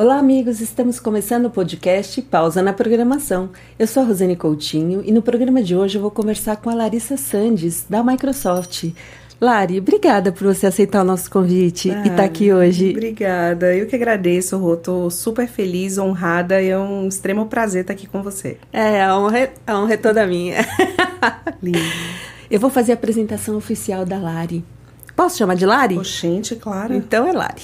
Olá, amigos! Estamos começando o podcast Pausa na Programação. Eu sou a Rosane Coutinho e no programa de hoje eu vou conversar com a Larissa Sandes, da Microsoft. Lari, obrigada por você aceitar o nosso convite ah, e estar tá aqui hoje. Obrigada, eu que agradeço, Rô. Estou super feliz, honrada e é um extremo prazer estar aqui com você. É, a honra, a honra é toda minha. Lindo. Eu vou fazer a apresentação oficial da Lari. Posso chamar de Lari? Oxente, claro. Então é Lari.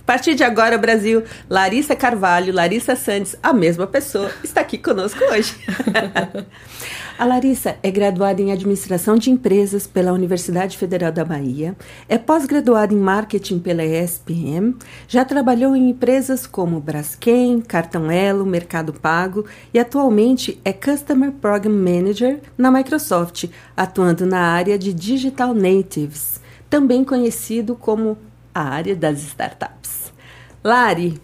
A partir de agora, Brasil, Larissa Carvalho, Larissa Santos, a mesma pessoa, está aqui conosco hoje. A Larissa é graduada em Administração de Empresas pela Universidade Federal da Bahia, é pós-graduada em Marketing pela ESPM, já trabalhou em empresas como Braskem, Cartão Elo, Mercado Pago e atualmente é Customer Program Manager na Microsoft, atuando na área de Digital Natives também conhecido como a área das startups. Lari,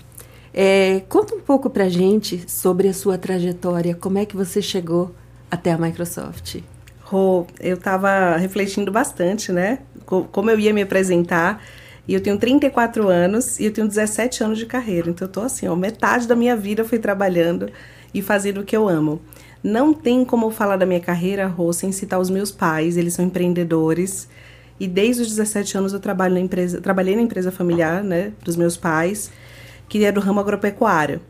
é, conta um pouco para gente sobre a sua trajetória, como é que você chegou até a Microsoft? Rô, eu estava refletindo bastante, né? Como eu ia me apresentar. E eu tenho 34 anos e eu tenho 17 anos de carreira. Então eu tô assim, ó, metade da minha vida eu fui trabalhando e fazendo o que eu amo. Não tem como falar da minha carreira, Rô, sem citar os meus pais. Eles são empreendedores. E desde os 17 anos eu trabalho na empresa, trabalhei na empresa familiar, né, dos meus pais, que é do ramo agropecuário.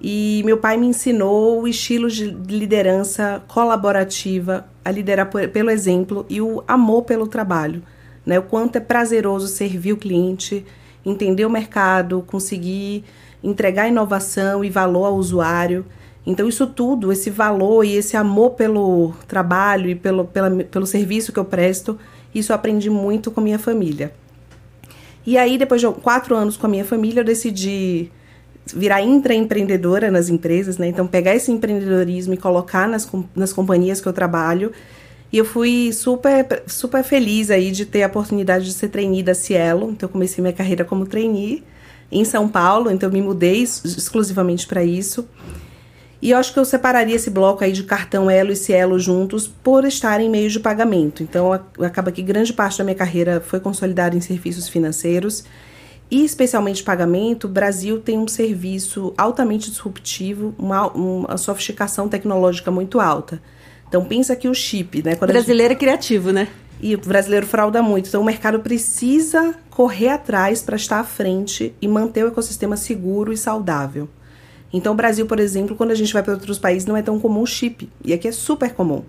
E meu pai me ensinou o estilo de liderança colaborativa, a liderar por, pelo exemplo e o amor pelo trabalho, né? O quanto é prazeroso servir o cliente, entender o mercado, conseguir entregar inovação e valor ao usuário. Então, isso tudo, esse valor e esse amor pelo trabalho e pelo, pela, pelo serviço que eu presto, isso eu aprendi muito com minha família. E aí, depois de quatro anos com a minha família, eu decidi virar intraempreendedora nas empresas, né? Então, pegar esse empreendedorismo e colocar nas, nas companhias que eu trabalho. E eu fui super, super feliz aí de ter a oportunidade de ser trainee da Cielo. Então, eu comecei minha carreira como trainee em São Paulo. Então, eu me mudei exclusivamente para isso. E eu acho que eu separaria esse bloco aí de cartão Elo e Cielo juntos por estar em meio de pagamento. Então, acaba que grande parte da minha carreira foi consolidada em serviços financeiros e especialmente pagamento. O Brasil tem um serviço altamente disruptivo, uma, uma sofisticação tecnológica muito alta. Então, pensa que o chip, né? Quando brasileiro gente... é criativo, né? E o brasileiro frauda muito. Então, o mercado precisa correr atrás para estar à frente e manter o ecossistema seguro e saudável. Então, o Brasil, por exemplo, quando a gente vai para outros países, não é tão comum o chip. E aqui é super comum.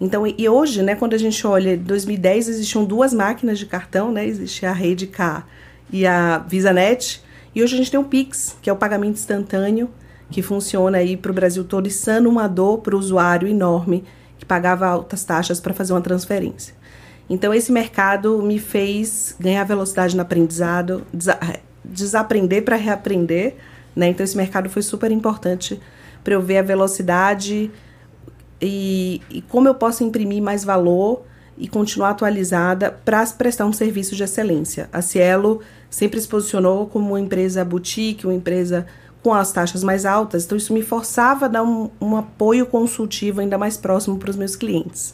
Então, e hoje, né, quando a gente olha, em 2010 existiam duas máquinas de cartão, né? Existia a Rede K e a VisaNet. E hoje a gente tem o Pix, que é o pagamento instantâneo, que funciona aí para o Brasil todo e sana uma dor para o usuário enorme que pagava altas taxas para fazer uma transferência. Então, esse mercado me fez ganhar velocidade no aprendizado, desaprender para reaprender né? Então esse mercado foi super importante para eu ver a velocidade e, e como eu posso imprimir mais valor e continuar atualizada para prestar um serviço de excelência. A Cielo sempre se posicionou como uma empresa boutique, uma empresa com as taxas mais altas, então isso me forçava a dar um, um apoio consultivo ainda mais próximo para os meus clientes.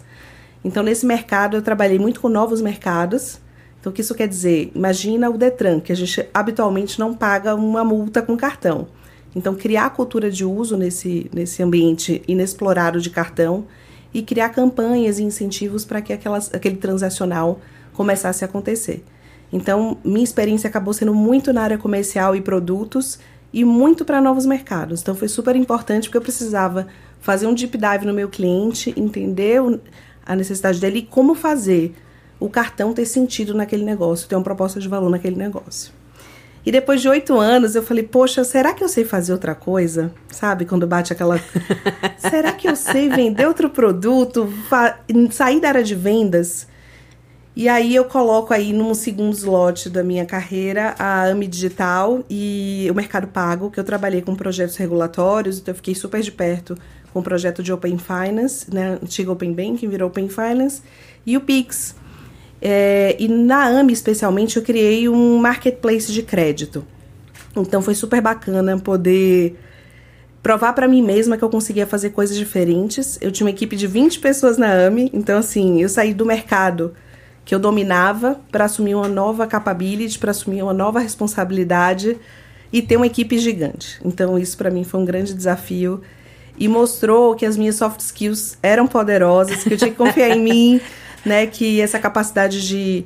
Então, nesse mercado, eu trabalhei muito com novos mercados, então, o que isso quer dizer? Imagina o Detran, que a gente habitualmente não paga uma multa com cartão. Então, criar cultura de uso nesse, nesse ambiente inexplorado de cartão e criar campanhas e incentivos para que aquelas, aquele transacional começasse a acontecer. Então, minha experiência acabou sendo muito na área comercial e produtos e muito para novos mercados. Então, foi super importante porque eu precisava fazer um deep dive no meu cliente, entender a necessidade dele e como fazer o cartão ter sentido naquele negócio, ter uma proposta de valor naquele negócio. E depois de oito anos, eu falei, poxa, será que eu sei fazer outra coisa? Sabe, quando bate aquela. será que eu sei vender outro produto? Sair da área de vendas? E aí eu coloco aí num segundo slot da minha carreira a AMI Digital e o Mercado Pago, que eu trabalhei com projetos regulatórios, então eu fiquei super de perto com o projeto de Open Finance, né? Antigo Open Banking virou Open Finance, e o Pix, é, e na AME, especialmente, eu criei um marketplace de crédito. Então foi super bacana poder provar para mim mesma que eu conseguia fazer coisas diferentes. Eu tinha uma equipe de 20 pessoas na AME, então assim, eu saí do mercado que eu dominava para assumir uma nova capability, para assumir uma nova responsabilidade e ter uma equipe gigante. Então, isso para mim foi um grande desafio e mostrou que as minhas soft skills eram poderosas, que eu tinha que confiar em mim, né? Que essa capacidade de.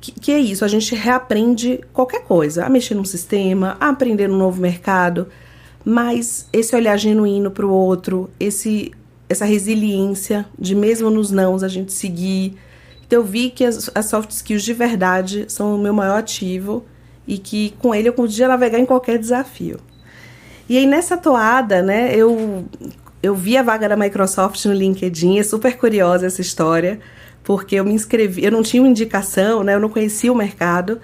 Que, que, é isso, a gente reaprende qualquer coisa, a mexer num sistema, a aprender um novo mercado, mas esse olhar genuíno para o outro, esse, essa resiliência de mesmo nos nãos a gente seguir. Então eu vi que as, as soft skills de verdade são o meu maior ativo e que com ele eu podia navegar em qualquer desafio. E aí nessa toada, né, eu, eu vi a vaga da Microsoft no LinkedIn, é super curiosa essa história, porque eu me inscrevi, eu não tinha uma indicação, né, eu não conhecia o mercado.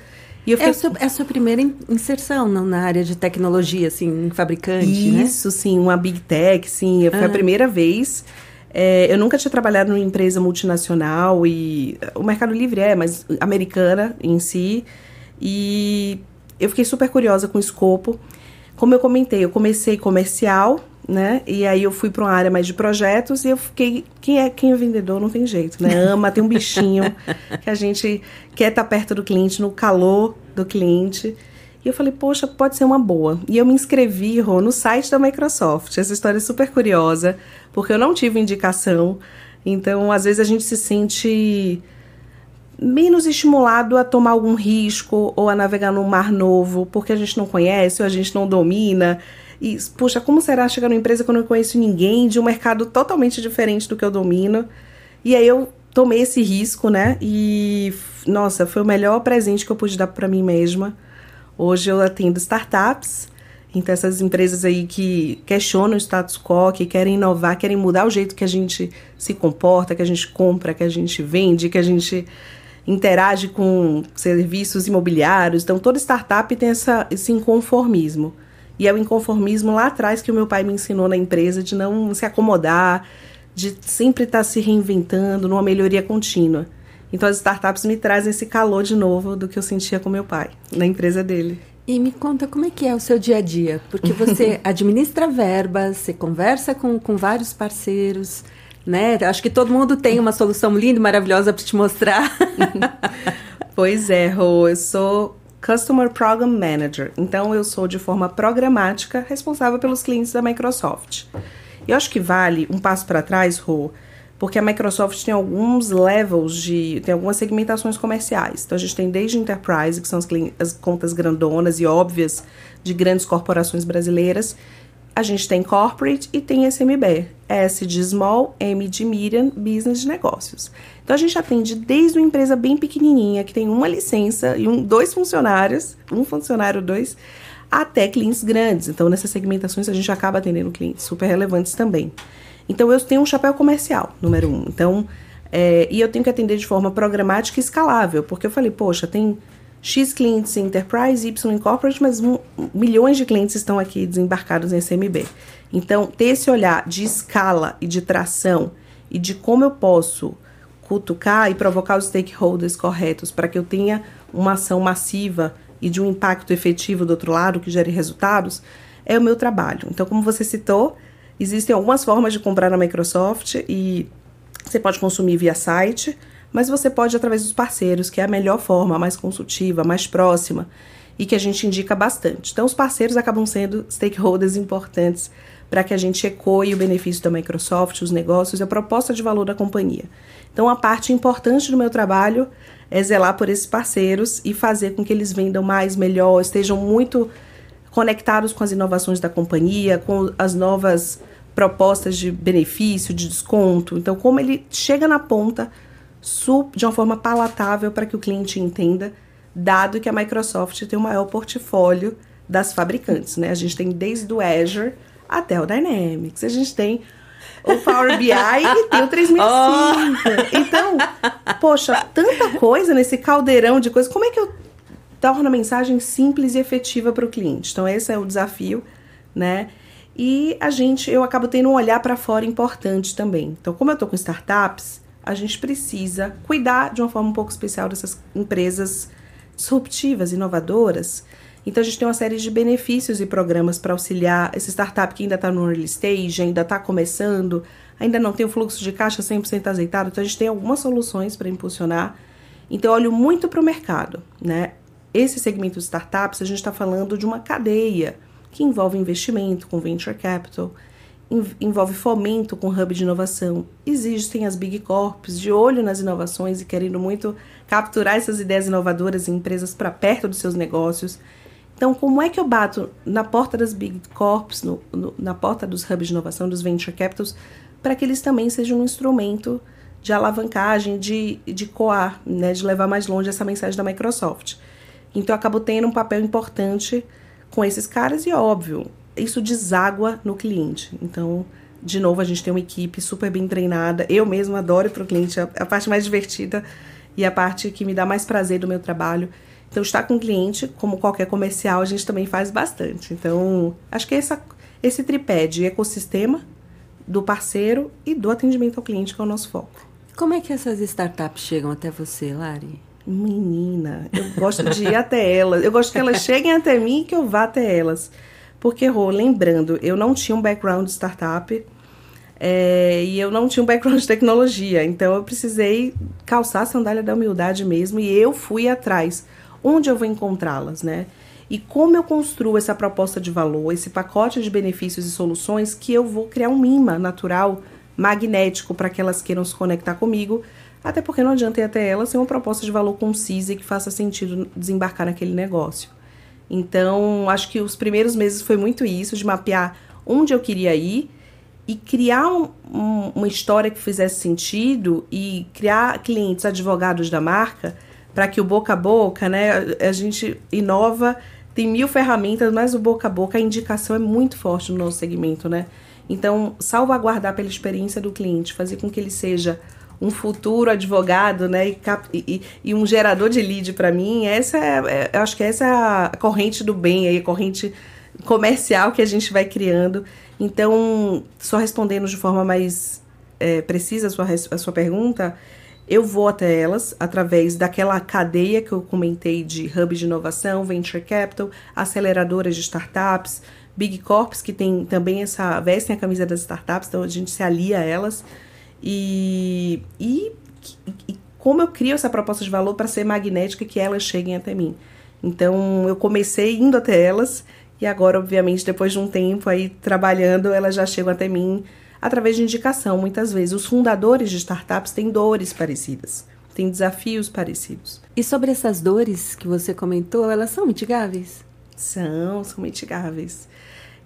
E eu fiquei... é, a sua, é a sua primeira inserção na área de tecnologia, assim, fabricante, Isso, né? Isso, sim, uma Big Tech, sim, foi ah. a primeira vez. É, eu nunca tinha trabalhado numa empresa multinacional e o Mercado Livre é, mas americana em si. E eu fiquei super curiosa com o escopo. Como eu comentei, eu comecei comercial, né? E aí eu fui para uma área mais de projetos e eu fiquei. Quem é, quem é vendedor não tem jeito, né? Ama, tem um bichinho que a gente quer estar tá perto do cliente, no calor do cliente. E eu falei, poxa, pode ser uma boa. E eu me inscrevi, Rô, no site da Microsoft. Essa história é super curiosa, porque eu não tive indicação. Então, às vezes a gente se sente menos estimulado a tomar algum risco ou a navegar num mar novo, porque a gente não conhece ou a gente não domina. E, puxa, como será chegar numa empresa que eu não conheço ninguém, de um mercado totalmente diferente do que eu domino? E aí eu tomei esse risco, né? E, nossa, foi o melhor presente que eu pude dar para mim mesma. Hoje eu atendo startups, então essas empresas aí que questionam o status quo, que querem inovar, querem mudar o jeito que a gente se comporta, que a gente compra, que a gente vende, que a gente interage com serviços imobiliários. Então, toda startup tem essa, esse inconformismo. E é o inconformismo lá atrás que o meu pai me ensinou na empresa de não se acomodar, de sempre estar se reinventando numa melhoria contínua. Então, as startups me trazem esse calor de novo do que eu sentia com meu pai, na empresa dele. E me conta como é que é o seu dia a dia, porque você administra verbas, você conversa com, com vários parceiros, né? Acho que todo mundo tem uma solução linda e maravilhosa para te mostrar. pois é, Rô, eu sou Customer Program Manager. Então eu sou de forma programática responsável pelos clientes da Microsoft. Eu acho que vale um passo para trás, Rô, porque a Microsoft tem alguns levels de. tem algumas segmentações comerciais. Então a gente tem desde Enterprise, que são as, as contas grandonas e óbvias de grandes corporações brasileiras, a gente tem corporate e tem SMB. S de small, M de medium, business de negócios. Então a gente atende desde uma empresa bem pequenininha, que tem uma licença e um, dois funcionários, um funcionário, dois, até clientes grandes. Então nessas segmentações a gente acaba atendendo clientes super relevantes também. Então eu tenho um chapéu comercial, número um. Então, é, e eu tenho que atender de forma programática e escalável, porque eu falei, poxa, tem X clientes em Enterprise, Y em Corporate, mas um, milhões de clientes estão aqui desembarcados em SMB. Então, ter esse olhar de escala e de tração e de como eu posso cutucar e provocar os stakeholders corretos para que eu tenha uma ação massiva e de um impacto efetivo do outro lado que gere resultados, é o meu trabalho. Então, como você citou, existem algumas formas de comprar na Microsoft e você pode consumir via site, mas você pode através dos parceiros, que é a melhor forma, mais consultiva, mais próxima e que a gente indica bastante. Então, os parceiros acabam sendo stakeholders importantes para que a gente ecoe o benefício da Microsoft, os negócios a proposta de valor da companhia. Então, a parte importante do meu trabalho é zelar por esses parceiros e fazer com que eles vendam mais, melhor, estejam muito conectados com as inovações da companhia, com as novas propostas de benefício, de desconto. Então, como ele chega na ponta de uma forma palatável para que o cliente entenda, dado que a Microsoft tem o maior portfólio das fabricantes, né? A gente tem desde o Azure até o Dynamics, a gente tem o Power BI e tem o 3005. Oh. Então, poxa, tanta coisa nesse caldeirão de coisas. Como é que eu torno a mensagem simples e efetiva para o cliente? Então, esse é o desafio, né? E a gente, eu acabo tendo um olhar para fora importante também. Então, como eu estou com startups, a gente precisa cuidar de uma forma um pouco especial dessas empresas disruptivas, inovadoras. Então a gente tem uma série de benefícios e programas para auxiliar esse startup que ainda está no early stage, ainda está começando, ainda não tem o fluxo de caixa 100% azeitado. Então a gente tem algumas soluções para impulsionar. Então eu olho muito para o mercado, né? esse segmento de startups, a gente está falando de uma cadeia que envolve investimento com venture capital, envolve fomento com hub de inovação. Existem as big corps de olho nas inovações e querendo muito capturar essas ideias inovadoras em empresas para perto dos seus negócios. Então, como é que eu bato na porta das big corps, no, no, na porta dos hubs de inovação, dos venture capitals, para que eles também sejam um instrumento de alavancagem, de, de coar, né, de levar mais longe essa mensagem da Microsoft. Então, eu acabo tendo um papel importante com esses caras e, óbvio, isso deságua no cliente. Então, de novo, a gente tem uma equipe super bem treinada. Eu mesma adoro para o cliente, a, a parte mais divertida e a parte que me dá mais prazer do meu trabalho. Então, estar com o cliente, como qualquer comercial, a gente também faz bastante. Então, acho que essa, esse tripé de ecossistema, do parceiro e do atendimento ao cliente, que é o nosso foco. Como é que essas startups chegam até você, Lari? Menina, eu gosto de ir até elas. Eu gosto que elas cheguem até mim e que eu vá até elas. Porque, Rô, lembrando, eu não tinha um background de startup é, e eu não tinha um background de tecnologia. Então, eu precisei calçar a sandália da humildade mesmo e eu fui atrás. Onde eu vou encontrá-las, né? E como eu construo essa proposta de valor, esse pacote de benefícios e soluções que eu vou criar um imã natural, magnético, para que elas queiram se conectar comigo, até porque não adianta ir até elas sem uma proposta de valor concisa e que faça sentido desembarcar naquele negócio. Então, acho que os primeiros meses foi muito isso, de mapear onde eu queria ir e criar um, um, uma história que fizesse sentido e criar clientes advogados da marca para que o boca a boca, né, a gente inova, tem mil ferramentas, mas o boca a boca, a indicação é muito forte no nosso segmento, né? Então, salvaguardar pela experiência do cliente, fazer com que ele seja um futuro advogado, né, e, e, e um gerador de lead para mim, essa é, é, acho que essa é a corrente do bem, aí, a corrente comercial que a gente vai criando. Então, só respondendo de forma mais é, precisa a sua, a sua pergunta, eu vou até elas através daquela cadeia que eu comentei de hub de inovação, venture capital, aceleradoras de startups, big corps que tem também essa vestem a camisa das startups, então a gente se alia a elas e, e, e como eu crio essa proposta de valor para ser magnética que elas cheguem até mim. Então eu comecei indo até elas e agora, obviamente, depois de um tempo aí trabalhando, elas já chegam até mim através de indicação. Muitas vezes os fundadores de startups têm dores parecidas, têm desafios parecidos. E sobre essas dores que você comentou, elas são mitigáveis? São, são mitigáveis.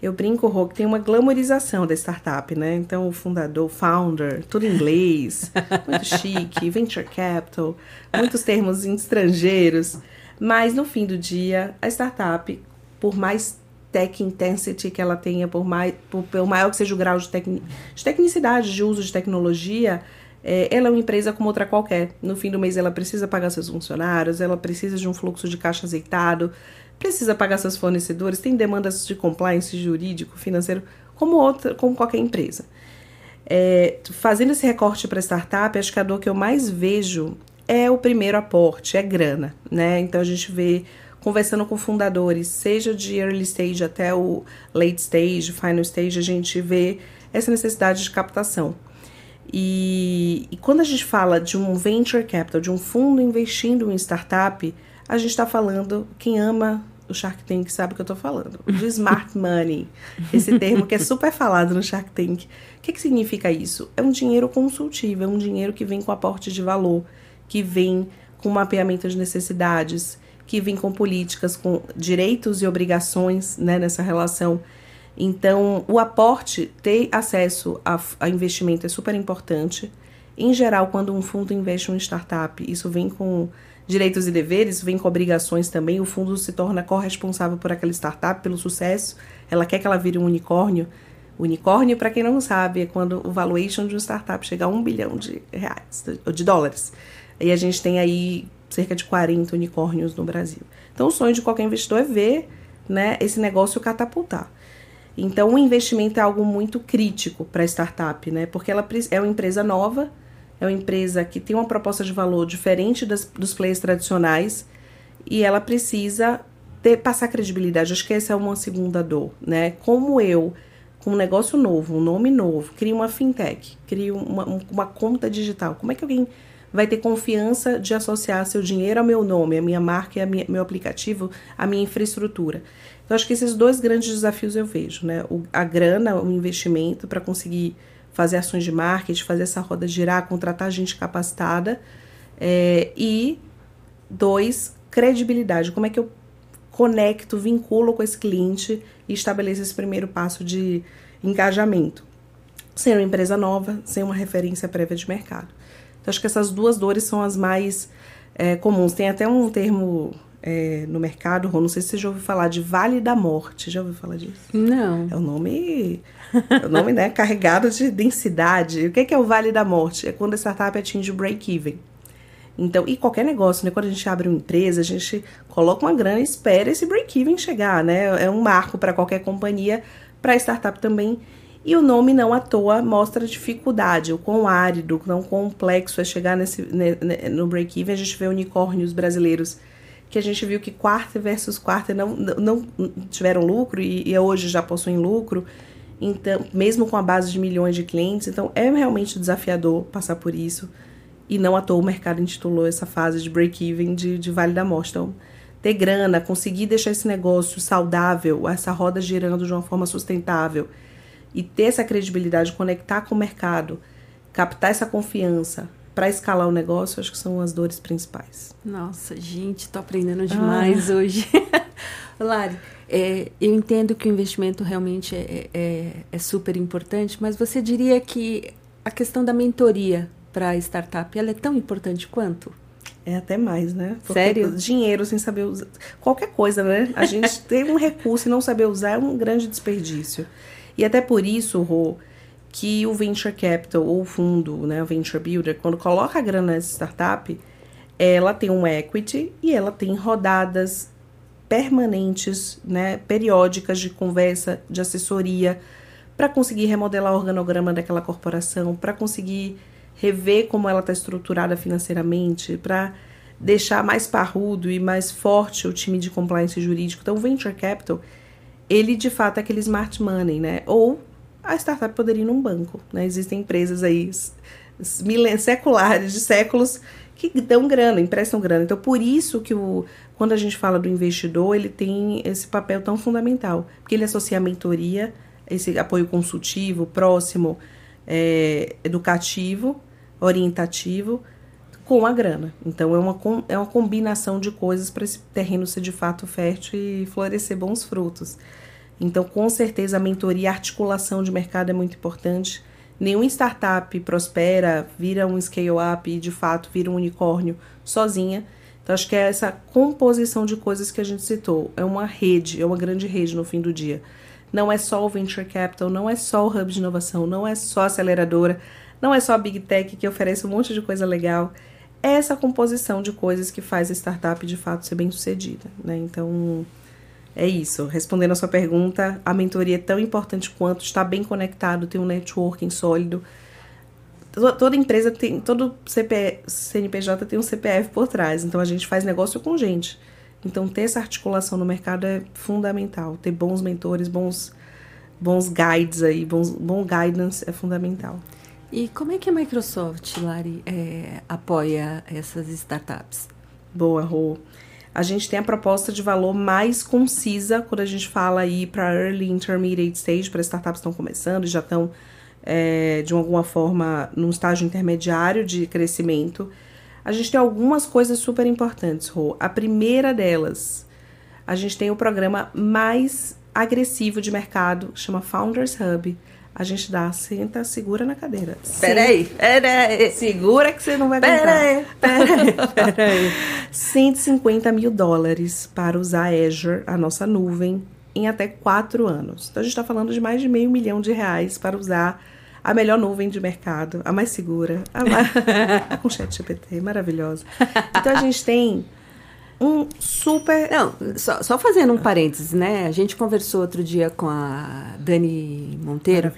Eu brinco, Rô, que tem uma glamorização da startup, né? Então, o fundador, founder, tudo em inglês, muito chique, venture capital, muitos termos estrangeiros. Mas, no fim do dia, a startup, por mais tech intensity que ela tenha, por, mais, por, maior que seja o grau de, tecni de tecnicidade, de uso de tecnologia, é, ela é uma empresa como outra qualquer. No fim do mês, ela precisa pagar seus funcionários, ela precisa de um fluxo de caixa azeitado, precisa pagar seus fornecedores, tem demandas de compliance jurídico, financeiro, como outra, como qualquer empresa. É, fazendo esse recorte para startup, acho que a dor que eu mais vejo é o primeiro aporte, é grana, né? Então a gente vê conversando com fundadores, seja de early stage até o late stage, final stage, a gente vê essa necessidade de captação. E, e quando a gente fala de um venture capital, de um fundo investindo em startup, a gente está falando, quem ama o Shark Tank sabe o que eu estou falando, de smart money, esse termo que é super falado no Shark Tank. O que, que significa isso? É um dinheiro consultivo, é um dinheiro que vem com aporte de valor, que vem com mapeamento de necessidades, que vem com políticas, com direitos e obrigações né, nessa relação. Então, o aporte, ter acesso a, a investimento é super importante. Em geral, quando um fundo investe em startup, isso vem com direitos e deveres, vem com obrigações também. O fundo se torna corresponsável por aquela startup, pelo sucesso. Ela quer que ela vire um unicórnio. Unicórnio, para quem não sabe, é quando o valuation de uma startup chega a um bilhão de reais, de dólares. E a gente tem aí cerca de 40 unicórnios no Brasil. Então, o sonho de qualquer investidor é ver né, esse negócio catapultar. Então, o investimento é algo muito crítico para a startup, né? Porque ela é uma empresa nova, é uma empresa que tem uma proposta de valor diferente das, dos players tradicionais e ela precisa ter, passar credibilidade. Acho que essa é uma segunda dor, né? Como eu, com um negócio novo, um nome novo, crio uma fintech, crio uma, uma conta digital, como é que alguém vai ter confiança de associar seu dinheiro ao meu nome, a minha marca e a minha, meu aplicativo, a minha infraestrutura. Então, acho que esses dois grandes desafios eu vejo, né? O, a grana, o investimento para conseguir fazer ações de marketing, fazer essa roda girar, contratar gente capacitada. É, e dois, credibilidade. Como é que eu conecto, vinculo com esse cliente e estabeleço esse primeiro passo de engajamento? Sem uma empresa nova, sem uma referência prévia de mercado. Então, acho que essas duas dores são as mais é, comuns. Tem até um termo é, no mercado, Rô, não sei se você já ouviu falar de Vale da Morte. Já ouviu falar disso? Não. É o nome, é o nome né, carregado de densidade. O que é o Vale da Morte? É quando a startup atinge o break-even. Então, e qualquer negócio, né? Quando a gente abre uma empresa, a gente coloca uma grana e espera esse break-even chegar, né? É um marco para qualquer companhia, para a startup também. E o nome não à toa mostra a dificuldade, o quão árido, o quão complexo é chegar nesse, no break-even. A gente vê unicórnios brasileiros que a gente viu que quarta versus quarta não, não tiveram lucro e, e hoje já possuem lucro, então mesmo com a base de milhões de clientes, então é realmente desafiador passar por isso e não à toa o mercado intitulou essa fase de break-even de, de Vale da Morte. Então, ter grana, conseguir deixar esse negócio saudável, essa roda girando de uma forma sustentável e ter essa credibilidade, conectar com o mercado, captar essa confiança, para escalar o negócio, acho que são as dores principais. Nossa, gente, tô aprendendo demais ah. hoje. Lari, é, eu entendo que o investimento realmente é, é, é, super importante, mas você diria que a questão da mentoria para a startup, ela é tão importante quanto? É até mais, né? Porque Sério? Dinheiro sem saber usar. Qualquer coisa, né? A gente ter um recurso e não saber usar é um grande desperdício. E até por isso, Rô, que o venture capital ou fundo, né, o venture builder, quando coloca a grana nessa startup, ela tem um equity e ela tem rodadas permanentes, né, periódicas de conversa, de assessoria, para conseguir remodelar o organograma daquela corporação, para conseguir rever como ela está estruturada financeiramente, para deixar mais parrudo e mais forte o time de compliance jurídico. Então, o venture capital, ele de fato é aquele smart money, né? Ou a startup poderia ir num banco. Né? Existem empresas aí seculares, de séculos, que dão grana, emprestam grana. Então, por isso que o, quando a gente fala do investidor, ele tem esse papel tão fundamental, porque ele associa a mentoria, esse apoio consultivo, próximo, é, educativo, orientativo, com a grana. Então, é uma, é uma combinação de coisas para esse terreno ser de fato fértil e florescer bons frutos. Então, com certeza, a mentoria e a articulação de mercado é muito importante. Nenhuma startup prospera, vira um scale-up e, de fato, vira um unicórnio sozinha. Então, acho que é essa composição de coisas que a gente citou. É uma rede, é uma grande rede no fim do dia. Não é só o Venture Capital, não é só o Hub de Inovação, não é só a aceleradora, não é só a Big Tech que oferece um monte de coisa legal. Essa composição de coisas que faz a startup, de fato, ser bem sucedida. Né? Então, é isso. Respondendo a sua pergunta, a mentoria é tão importante quanto estar bem conectado, ter um networking sólido. Toda empresa tem, todo CP, CNPJ tem um CPF por trás, então a gente faz negócio com gente. Então ter essa articulação no mercado é fundamental. Ter bons mentores, bons, bons guides aí, bons, bom guidance é fundamental. E como é que a Microsoft, Lari, é, apoia essas startups? Boa, Rô a gente tem a proposta de valor mais concisa quando a gente fala aí para early intermediate stage, para startups que estão começando e já estão é, de alguma forma num estágio intermediário de crescimento. A gente tem algumas coisas super importantes, Rô. A primeira delas, a gente tem o programa mais agressivo de mercado, chama Founders Hub a gente dá, senta, segura na cadeira. Peraí, peraí. Segura que você não vai. Peraí, peraí, peraí. 150 mil dólares para usar a Azure, a nossa nuvem, em até quatro anos. Então a gente está falando de mais de meio milhão de reais para usar a melhor nuvem de mercado, a mais segura, a mais... com chat GPT, maravilhosa. Então a gente tem um super. Não, só, só, fazendo um parênteses, né? A gente conversou outro dia com a Dani Monteiro.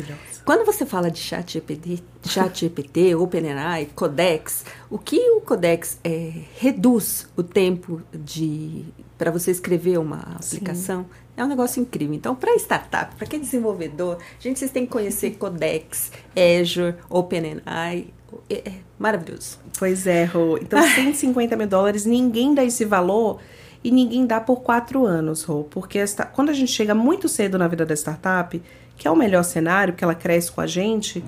Quando você fala de chat GPT, chat GPT OpenAI, Codex, o que o Codex é, reduz o tempo de para você escrever uma aplicação? Sim. É um negócio incrível. Então, para startup, para quem é desenvolvedor, gente, vocês têm que conhecer Codex, Azure, OpenAI, É, é maravilhoso. Pois é, Rô. Então, 150 mil dólares, ninguém dá esse valor e ninguém dá por quatro anos, Rô. Porque esta, quando a gente chega muito cedo na vida da startup, que é o melhor cenário, porque ela cresce com a gente,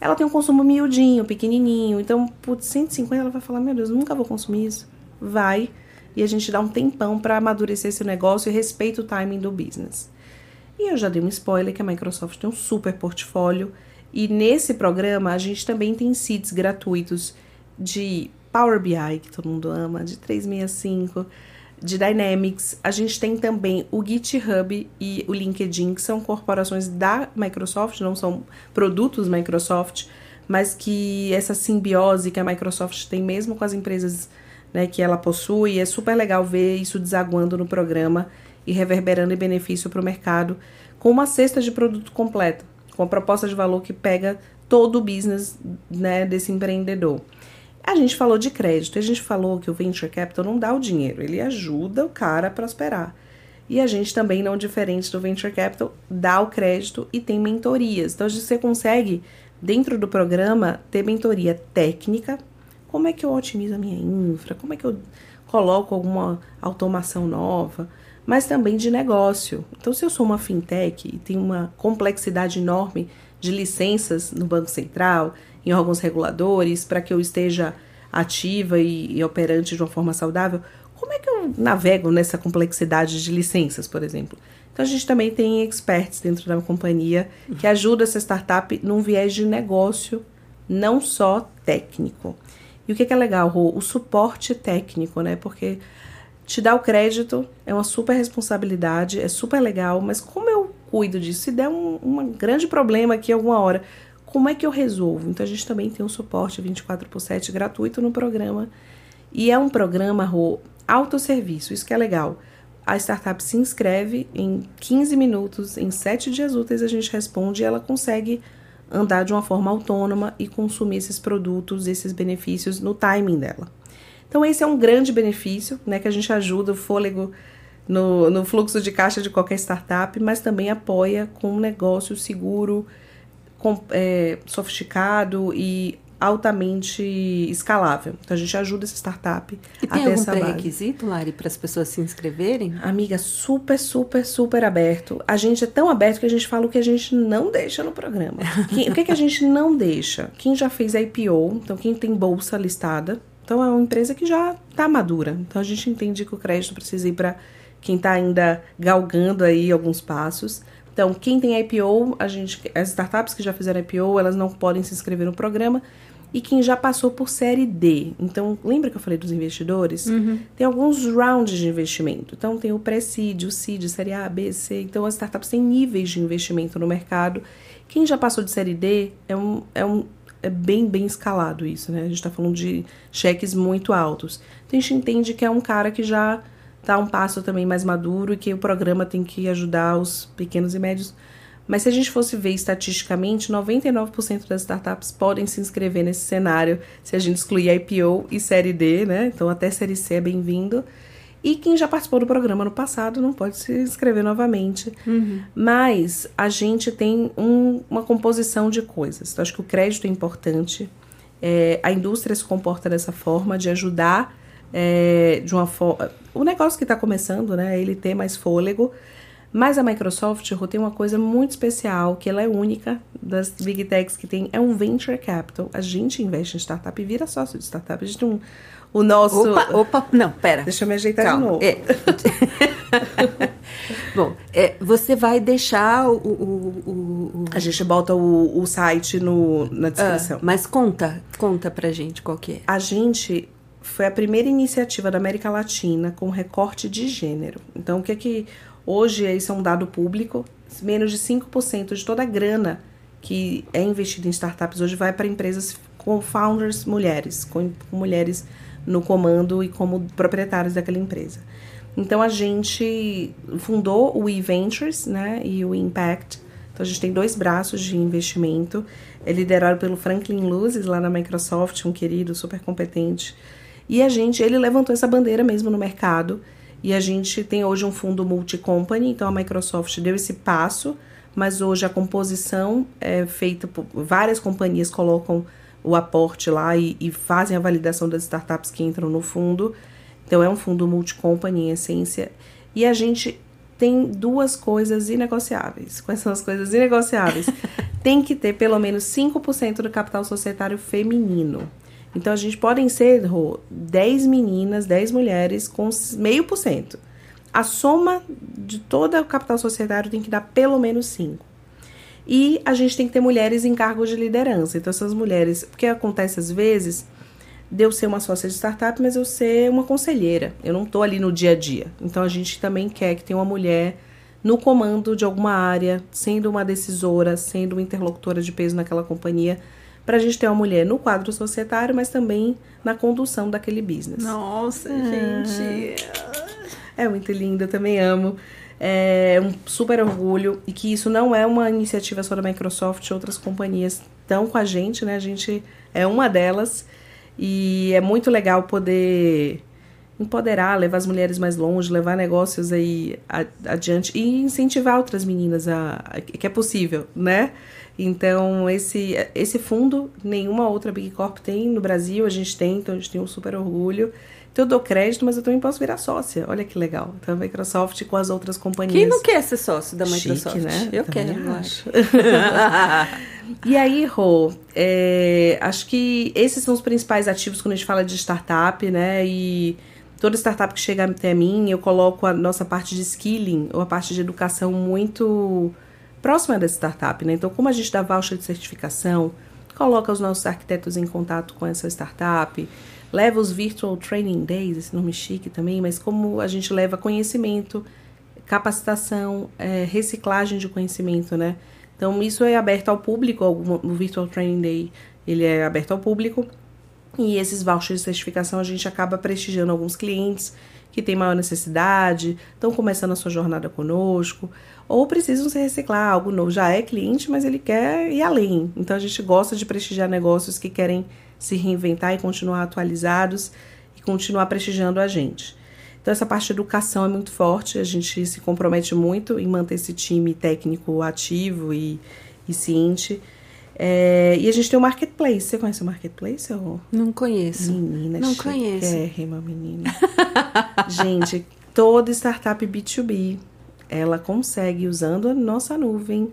ela tem um consumo miudinho, pequenininho. Então, por 150 ela vai falar, meu Deus, nunca vou consumir isso. Vai. E a gente dá um tempão para amadurecer esse negócio e respeita o timing do business. E eu já dei um spoiler que a Microsoft tem um super portfólio. E nesse programa a gente também tem seeds gratuitos de Power BI, que todo mundo ama, de 365, de Dynamics. A gente tem também o GitHub e o LinkedIn, que são corporações da Microsoft, não são produtos Microsoft, mas que essa simbiose que a Microsoft tem mesmo com as empresas né, que ela possui, é super legal ver isso desaguando no programa e reverberando em benefício para o mercado com uma cesta de produto completa, com a proposta de valor que pega todo o business né, desse empreendedor. A gente falou de crédito, a gente falou que o venture capital não dá o dinheiro, ele ajuda o cara a prosperar. E a gente também, não diferente do venture capital, dá o crédito e tem mentorias. Então você consegue, dentro do programa, ter mentoria técnica. Como é que eu otimizo a minha infra? Como é que eu coloco alguma automação nova? Mas também de negócio. Então, se eu sou uma fintech e tenho uma complexidade enorme de licenças no Banco Central, em órgãos reguladores, para que eu esteja ativa e, e, operante de uma forma saudável, como é que eu navego nessa complexidade de licenças, por exemplo? Então a gente também tem experts dentro da companhia que ajuda essa startup num viés de negócio, não só técnico. E o que, que é legal, Rô? O suporte técnico, né? Porque te dar o crédito é uma super responsabilidade, é super legal, mas como eu cuido disso? Se der um, um grande problema aqui alguma hora, como é que eu resolvo? Então a gente também tem um suporte 24 por 7 gratuito no programa. E é um programa Rô, autosserviço, isso que é legal. A startup se inscreve em 15 minutos, em 7 dias úteis a gente responde e ela consegue andar de uma forma autônoma e consumir esses produtos, esses benefícios no timing dela. Então esse é um grande benefício, né, que a gente ajuda o fôlego no, no fluxo de caixa de qualquer startup, mas também apoia com um negócio seguro, com, é, sofisticado e altamente escalável. Então a gente ajuda essa startup e tem algum pré-requisito, Lari, para as pessoas se inscreverem? Amiga, super, super, super aberto. A gente é tão aberto que a gente fala o que a gente não deixa no programa. Quem, o que, que a gente não deixa? Quem já fez IPO, então quem tem bolsa listada, então é uma empresa que já está madura. Então a gente entende que o crédito precisa ir para quem está ainda galgando aí alguns passos. Então, quem tem IPO, a gente, as startups que já fizeram IPO, elas não podem se inscrever no programa. E quem já passou por série D. Então, lembra que eu falei dos investidores? Uhum. Tem alguns rounds de investimento. Então, tem o pré-seed, o seed, série A, B, C. Então, as startups têm níveis de investimento no mercado. Quem já passou de série D é um, é um, é bem, bem escalado isso, né? A gente está falando de cheques muito altos. Então a gente entende que é um cara que já está um passo também mais maduro e que o programa tem que ajudar os pequenos e médios. Mas se a gente fosse ver estatisticamente, 99% das startups podem se inscrever nesse cenário se a gente excluir IPO e série D, né? Então até série C é bem-vindo. E quem já participou do programa no passado não pode se inscrever novamente. Uhum. Mas a gente tem um, uma composição de coisas. Então, acho que o crédito é importante. É, a indústria se comporta dessa forma, de ajudar é, de uma forma. O negócio que está começando, né? Ele ter mais fôlego. Mas a Microsoft tem uma coisa muito especial, que ela é única das Big Techs que tem, é um Venture Capital. A gente investe em startup e vira sócio de startup. A gente tem um, o nosso. Opa, opa, não, pera. Deixa eu me ajeitar Calma. de novo. É. Bom, é, você vai deixar o, o, o, o, A gente bota o, site no, na descrição. Ah, mas conta, conta pra gente qual que é. A gente foi a primeira iniciativa da América Latina com recorte de gênero. Então, o que é que. Hoje, isso é um dado público, menos de 5% de toda a grana que é investida em startups hoje vai para empresas com founders mulheres, com, com mulheres no comando e como proprietários daquela empresa. Então a gente fundou o eVentures, né, e o Impact. Então a gente tem dois braços de investimento, é liderado pelo Franklin Luzes lá na Microsoft, um querido super competente. E a gente, ele levantou essa bandeira mesmo no mercado. E a gente tem hoje um fundo multi-company, então a Microsoft deu esse passo, mas hoje a composição é feita por várias companhias colocam o aporte lá e, e fazem a validação das startups que entram no fundo. Então é um fundo multi-company em essência. E a gente tem duas coisas inegociáveis. Quais são as coisas inegociáveis? tem que ter pelo menos 5% do capital societário feminino. Então a gente podem ser Rô, 10 meninas, 10 mulheres com meio por cento. A soma de todo o capital societário tem que dar pelo menos 5. E a gente tem que ter mulheres em cargos de liderança. Então essas mulheres, porque acontece às vezes de eu ser uma sócia de startup, mas eu ser uma conselheira. Eu não estou ali no dia a dia. Então a gente também quer que tenha uma mulher no comando de alguma área, sendo uma decisora, sendo uma interlocutora de peso naquela companhia, para a gente ter uma mulher no quadro societário, mas também na condução daquele business. Nossa, ah, gente. É muito lindo, eu também amo. É um super orgulho e que isso não é uma iniciativa só da Microsoft, outras companhias estão com a gente, né? A gente é uma delas e é muito legal poder empoderar, levar as mulheres mais longe, levar negócios aí adiante e incentivar outras meninas a, a que é possível, né? Então, esse, esse fundo, nenhuma outra Big Corp tem no Brasil, a gente tem, então a gente tem um super orgulho. Então, eu dou crédito, mas eu também posso virar sócia. Olha que legal. Então, a Microsoft com as outras companhias. Quem não quer ser sócio da Microsoft? Chique, né? Eu também quero, acho. e aí, Rô, é, acho que esses são os principais ativos quando a gente fala de startup, né? E toda startup que chega até mim, eu coloco a nossa parte de skilling, ou a parte de educação muito próxima dessa startup, né? Então, como a gente dá voucher de certificação, coloca os nossos arquitetos em contato com essa startup, leva os Virtual Training Days, esse nome chique também, mas como a gente leva conhecimento, capacitação, é, reciclagem de conhecimento, né? Então, isso é aberto ao público, o Virtual Training Day, ele é aberto ao público, e esses vouchers de certificação a gente acaba prestigiando alguns clientes que têm maior necessidade, estão começando a sua jornada conosco, ou precisam se reciclar, algo novo. Já é cliente, mas ele quer ir além. Então a gente gosta de prestigiar negócios que querem se reinventar e continuar atualizados e continuar prestigiando a gente. Então essa parte de educação é muito forte, a gente se compromete muito em manter esse time técnico ativo e, e ciente. É, e a gente tem o Marketplace. Você conhece o Marketplace? Ou... Não conheço. Menina, Não conheço. Rima, menina. gente, toda startup B2B, ela consegue, usando a nossa nuvem,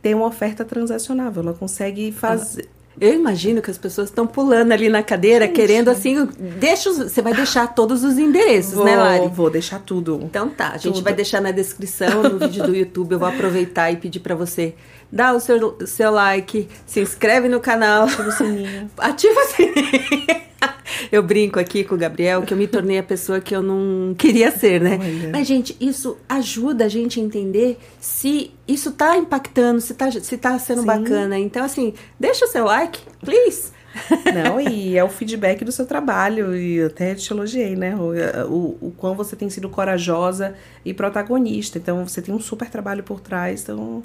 ter uma oferta transacionável. Ela consegue fazer... Eu imagino que as pessoas estão pulando ali na cadeira, Gente. querendo assim. Deixa os, você vai deixar todos os endereços, vou, né, Lari? Vou deixar tudo. Então tá, a gente tudo. vai deixar na descrição no vídeo do YouTube. Eu vou aproveitar e pedir para você dar o seu, seu like, se inscreve no canal. Ativa o sininho. Ativa o sininho. Eu brinco aqui com o Gabriel que eu me tornei a pessoa que eu não queria ser, né? Olha. Mas, gente, isso ajuda a gente a entender se isso tá impactando, se tá, se tá sendo Sim. bacana. Então, assim, deixa o seu like, please. Não, e é o feedback do seu trabalho, e até te elogiei, né? O, o, o quão você tem sido corajosa e protagonista. Então, você tem um super trabalho por trás, então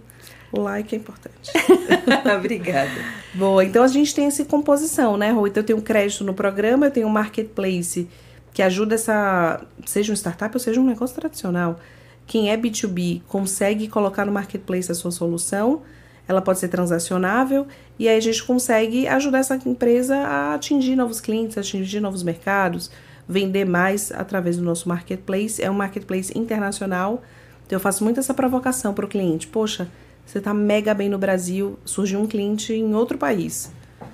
o like é importante. Obrigada. Bom, então a gente tem essa composição, né, Rô? Então eu tenho crédito no programa, eu tenho um marketplace que ajuda essa, seja um startup ou seja um negócio tradicional. Quem é B2B consegue colocar no marketplace a sua solução, ela pode ser transacionável e aí a gente consegue ajudar essa empresa a atingir novos clientes, atingir novos mercados, vender mais através do nosso marketplace. É um marketplace internacional, então eu faço muito essa provocação para o cliente. Poxa, você está mega bem no Brasil, surgiu um cliente em outro país.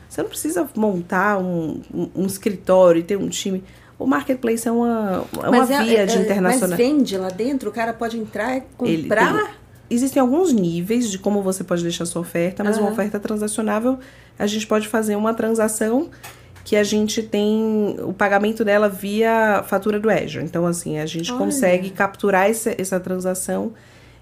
Você não precisa montar um, um, um escritório e ter um time. O marketplace é uma, é uma é, via é, de internacional. Mas vende lá dentro, o cara pode entrar e comprar. Ele, ele, existem alguns níveis de como você pode deixar sua oferta, mas uhum. uma oferta transacionável, a gente pode fazer uma transação que a gente tem o pagamento dela via fatura do Azure. Então, assim, a gente Olha. consegue capturar essa, essa transação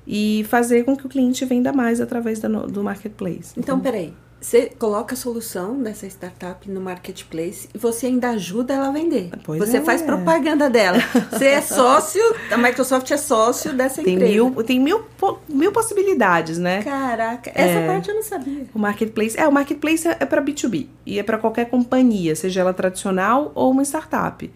e fazer com que o cliente venda mais através do, do marketplace. Então, então, peraí. Você coloca a solução dessa startup no marketplace e você ainda ajuda ela a vender. Pois você é. faz propaganda dela. Você é sócio, a Microsoft é sócio dessa tem empresa. Mil, tem mil, mil possibilidades, né? Caraca, essa é, parte eu não sabia. O marketplace, é, o marketplace é para B2B e é para qualquer companhia, seja ela tradicional ou uma startup.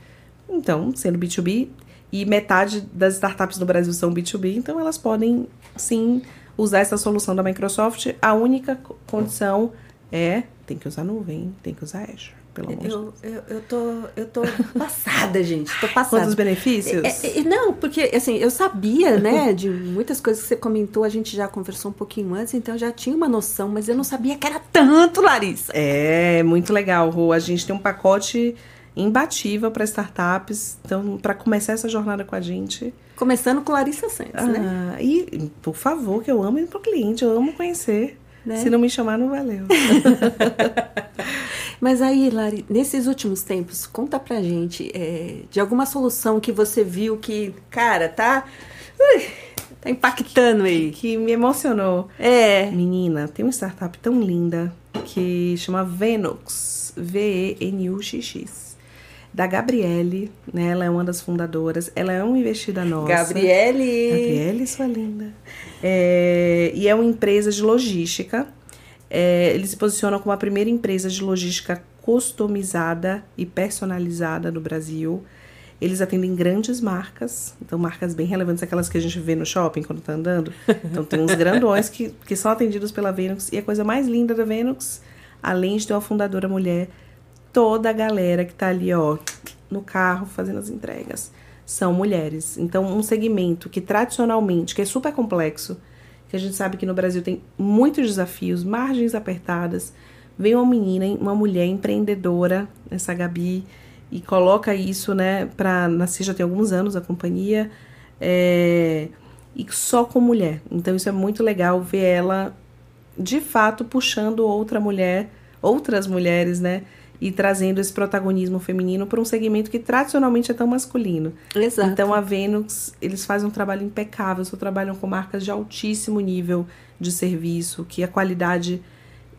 Então, sendo B2B, e metade das startups no Brasil são B2B, então elas podem sim usar essa solução da Microsoft. A única condição é tem que usar nuvem, tem que usar Azure. Pelo amor eu, de Deus. Eu, eu, tô, eu tô passada, gente. Tô passada. Quantos benefícios? É, é, não, porque assim, eu sabia, né, de muitas coisas que você comentou, a gente já conversou um pouquinho antes, então eu já tinha uma noção, mas eu não sabia que era tanto, Larissa. É, muito legal, Rô. A gente tem um pacote imbatível para startups. Então, para começar essa jornada com a gente. Começando com Larissa Santos, ah, né? E, por favor, que eu amo ir pro cliente, eu amo conhecer. Né? Se não me chamar, não valeu. Mas aí, Lari, nesses últimos tempos, conta pra gente é, de alguma solução que você viu que, cara, tá. Ui, tá impactando aí. Que me emocionou. É. Menina, tem uma startup tão linda que chama Venux. V-E-N-U-X-X da Gabriele, né? Ela é uma das fundadoras. Ela é uma investida nossa. Gabriele! Gabriele, sua linda. É, e é uma empresa de logística. É, eles se posicionam como a primeira empresa de logística customizada e personalizada no Brasil. Eles atendem grandes marcas, então marcas bem relevantes, aquelas que a gente vê no shopping quando tá andando. Então tem uns grandões que, que são atendidos pela Venux. E a coisa mais linda da Venux, além de ter uma fundadora mulher, toda a galera que tá ali, ó, no carro fazendo as entregas são mulheres. Então, um segmento que tradicionalmente, que é super complexo, que a gente sabe que no Brasil tem muitos desafios, margens apertadas, vem uma menina, uma mulher empreendedora, essa Gabi, e coloca isso, né, pra nascer já tem alguns anos a companhia, é, e só com mulher. Então, isso é muito legal ver ela, de fato, puxando outra mulher, outras mulheres, né, e trazendo esse protagonismo feminino para um segmento que tradicionalmente é tão masculino. Exato. Então a Venus, eles fazem um trabalho impecável, só trabalham com marcas de altíssimo nível de serviço, que a qualidade,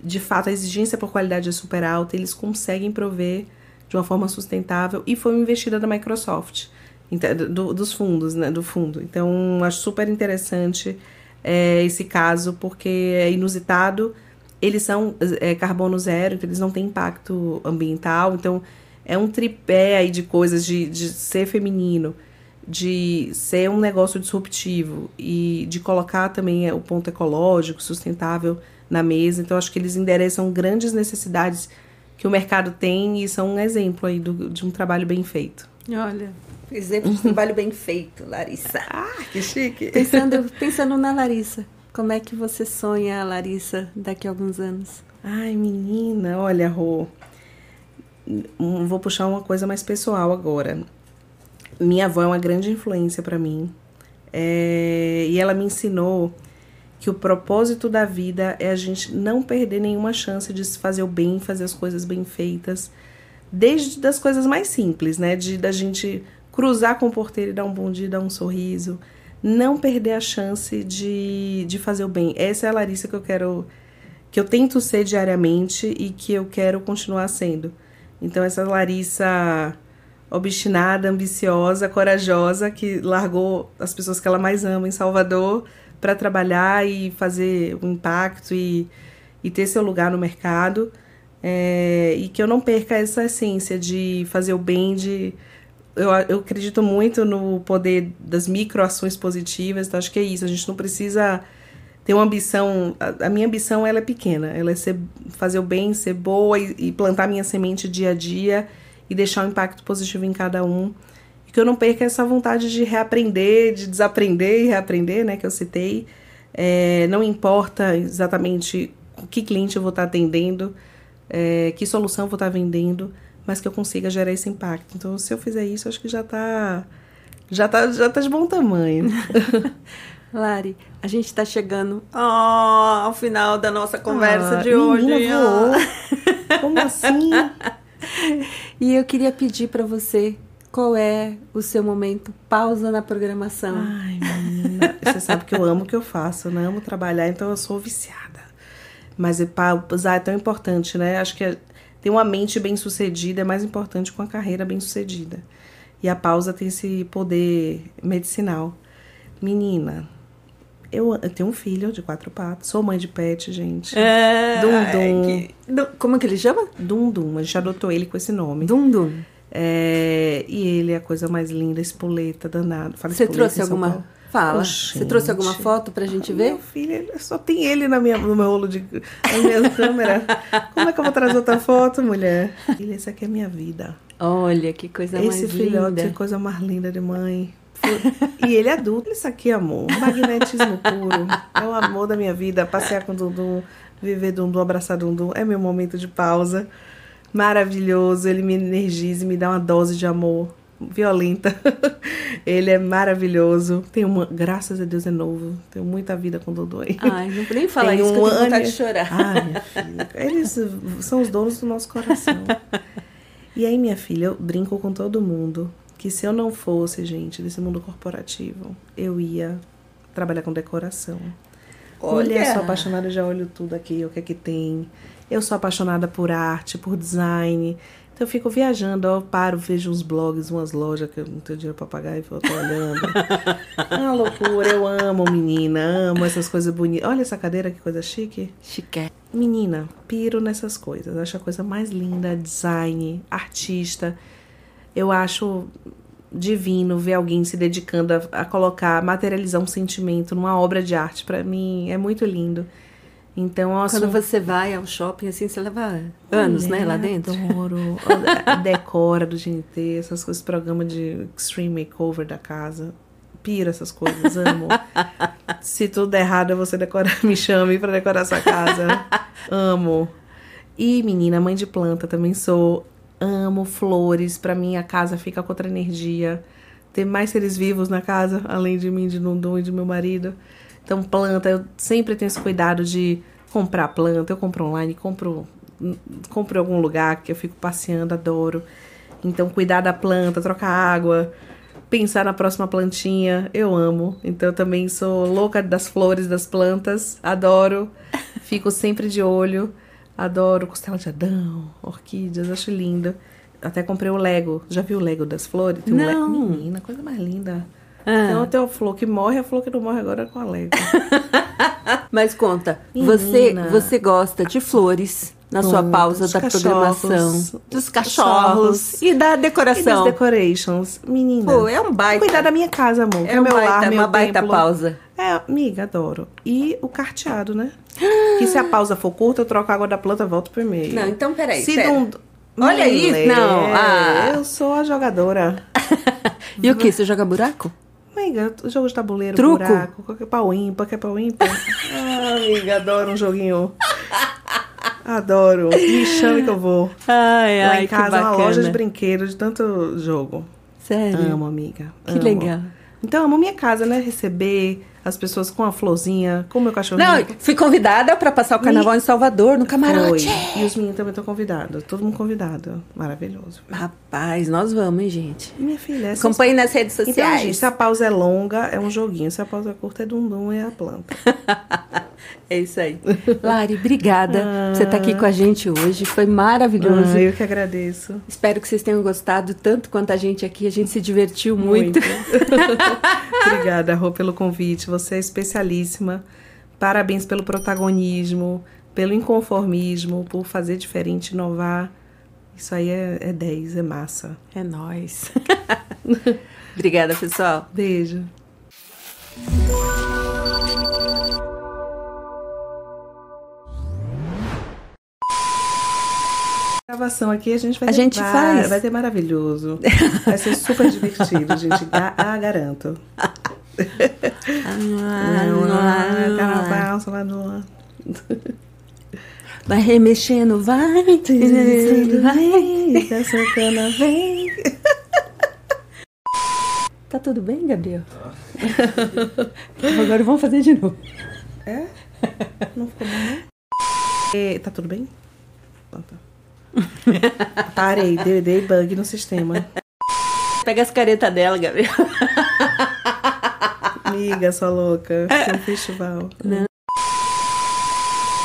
de fato, a exigência por qualidade é super alta, eles conseguem prover de uma forma sustentável e foi uma investida da Microsoft, do, dos fundos, né, do fundo. Então acho super interessante é, esse caso porque é inusitado eles são é, carbono zero, então eles não têm impacto ambiental. Então, é um tripé aí de coisas de, de ser feminino, de ser um negócio disruptivo e de colocar também é, o ponto ecológico, sustentável na mesa. Então, acho que eles endereçam grandes necessidades que o mercado tem e são um exemplo aí do, de um trabalho bem feito. Olha, exemplo de trabalho bem feito, Larissa. Ah, que chique! Pensando, pensando na Larissa. Como é que você sonha, Larissa, daqui a alguns anos? Ai, menina, olha, Rô. Vou puxar uma coisa mais pessoal agora. Minha avó é uma grande influência para mim. É, e ela me ensinou que o propósito da vida é a gente não perder nenhuma chance de se fazer o bem, fazer as coisas bem feitas, desde das coisas mais simples, né? De da gente cruzar com o porteiro e dar um bom dia, dar um sorriso, não perder a chance de, de fazer o bem. Essa é a Larissa que eu quero, que eu tento ser diariamente e que eu quero continuar sendo. Então, essa Larissa obstinada, ambiciosa, corajosa, que largou as pessoas que ela mais ama em Salvador para trabalhar e fazer um impacto e, e ter seu lugar no mercado. É, e que eu não perca essa essência de fazer o bem, de eu, eu acredito muito no poder das microações positivas, então acho que é isso. A gente não precisa ter uma ambição. A, a minha ambição ela é pequena, ela é ser, fazer o bem, ser boa e, e, plantar minha semente dia a dia e deixar um impacto positivo em cada um. E que eu não perca essa vontade de reaprender, de desaprender e reaprender, né, que eu citei. É, não importa exatamente que cliente eu vou estar atendendo, é, que solução eu vou estar vendendo mas que eu consiga gerar esse impacto. Então, se eu fizer isso, acho que já está já tá, já tá de bom tamanho. Lari, a gente está chegando oh, ao final da nossa conversa ah, de hoje. Voou. Como assim? e eu queria pedir para você qual é o seu momento pausa na programação. Ai, menina, você sabe que eu amo o que eu faço, né? Amo trabalhar, então eu sou viciada. Mas pausar é tão importante, né? Acho que ter uma mente bem sucedida é mais importante com a carreira bem sucedida. E a pausa tem esse poder medicinal. Menina, eu, eu tenho um filho de quatro patas, sou mãe de pet, gente. É, Dum Dum. Que, como é que ele chama? Dum Dum. A gente adotou ele com esse nome. Dum Dum. É, e ele é a coisa mais linda, espoleta, danado. Fala Você trouxe alguma Fala. Você trouxe alguma foto pra gente ver? Meu filho, só tem ele na minha, no meu rolo de na minha câmera. Como é que eu vou trazer outra foto, mulher? Ele, esse aqui é minha vida. Olha, que coisa Esse mais filhote é linda. coisa mais linda de mãe. E ele é adulto. Isso aqui, amor. Magnetismo puro. É o amor da minha vida. Passear com o Dundum, viver Dundum, abraçar Dundum. É meu momento de pausa. Maravilhoso. Ele me energiza e me dá uma dose de amor violenta. Ele é maravilhoso. Tenho uma, graças a Deus é novo. Tenho muita vida com o aí. Ai, não vou nem falar Tem isso, que eu um tenho vontade de chorar. Ai, minha filha. Eles são os donos do nosso coração. E aí, minha filha, eu brinco com todo mundo que se eu não fosse, gente, desse mundo corporativo, eu ia trabalhar com decoração. Mulher, Olha. sou apaixonada, já olho tudo aqui, o que é que tem. Eu sou apaixonada por arte, por design. Eu fico viajando, ó, eu paro, vejo uns blogs, umas lojas que eu não tenho dinheiro pra pagar e vou tô olhando. é uma loucura, eu amo, menina, amo essas coisas bonitas. Olha essa cadeira, que coisa chique. Chique. Menina, piro nessas coisas. Acho a coisa mais linda, design, artista. Eu acho divino ver alguém se dedicando a, a colocar, materializar um sentimento numa obra de arte. Pra mim é muito lindo. Então, Quando você vai ao shopping, assim, você leva anos, né, lá dentro. Adoro. Decora do GNT, essas coisas, programa de extreme makeover da casa. Piro essas coisas, amo. Se tudo der errado, você decora, me chame pra decorar sua casa. amo. E, menina, mãe de planta também sou. Amo flores. Pra mim, a casa fica com outra energia. Ter mais seres vivos na casa, além de mim, de Nundum e de meu marido. Então, planta, eu sempre tenho esse cuidado de comprar planta. Eu compro online, compro, compro em algum lugar que eu fico passeando, adoro. Então, cuidar da planta, trocar água, pensar na próxima plantinha, eu amo. Então, eu também sou louca das flores, das plantas, adoro. Fico sempre de olho, adoro costela de Adão, orquídeas, acho lindo. Até comprei o Lego. Já viu o Lego das flores? Tem um Não. Lego. Menina, coisa mais linda. Ah. Então tem a flor que morre, a flor que não morre agora é com a Lego. Mas conta, Menina. você, você gosta de flores na sua Muito, pausa da programação, dos cachorros. e da E das decoração. decorations. Menina. Pô, é um baita. Cuidar da minha casa, amor. que É um meu baita, lar, meu uma baita templo. pausa. É, amiga, adoro. E o carteado, né? que se a pausa for curta, eu troco a água da planta, volto pro e-mail. Não, então peraí, Se pera. não... Olha aí, não, ah. Eu sou a jogadora. E o que? Você joga buraco? Amiga, jogo de tabuleiro, Truco? buraco, qualquer pau ímpar, quer pau ímpar. ah, amiga, adoro um joguinho. Adoro. Me chame que eu vou. Ai, Lá ai, em casa que é uma loja de brinquedos, de tanto jogo. Sério? Amo, amiga. Que amo. legal. Então, amo minha casa, né? Receber as pessoas com a florzinha, com o meu cachorrinho. Não, fui convidada pra passar o carnaval em Salvador, no camarote. Foi. E os meninos também estão convidados. Todo mundo convidado. Maravilhoso. Rapaz, nós vamos, hein, gente? Minha filha, essa Acompanhe nas redes Então, sociais. gente, se a pausa é longa, é um joguinho. Se a pausa é curta, é dundum, é a planta. É isso aí. Lari, obrigada por você estar aqui com a gente hoje. Foi maravilhoso. Ah, eu que agradeço. Espero que vocês tenham gostado tanto quanto a gente aqui. A gente se divertiu muito. Obrigada, Rô, pelo convite. Você é especialíssima. Parabéns pelo protagonismo, pelo inconformismo, por fazer diferente, inovar. Isso aí é, é 10, é massa. É nóis. Obrigada, pessoal. Beijo. Gravação aqui a gente vai A ter gente vai, faz. vai ser maravilhoso. Vai ser super divertido, gente. Ga- Ah, garanto. Carnaval, Salvador. Vai remexendo, vai. vai. Sacana, vem. Tá tudo bem, Gabriel? Agora vamos fazer de novo. É? Não ficou bom, não? É, tá tudo bem? Então tá. Parei, dei, dei bug no sistema. Pega as caretas dela, Gabriel. Amiga, sua louca. Tem um festival. Não.